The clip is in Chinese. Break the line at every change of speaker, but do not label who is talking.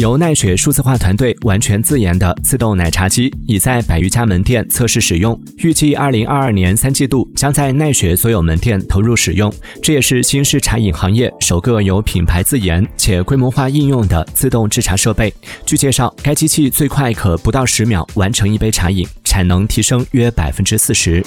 由奈雪数字化团队完全自研的自动奶茶机已在百余家门店测试使用预计二零二二年三季度将在奈雪所有门店投入使用这也是新式茶饮行业首个由品牌自研且规模化应用的自动制茶设备。据介绍该机器最快可不到十秒完成一杯茶饮产能提升约百分之四十。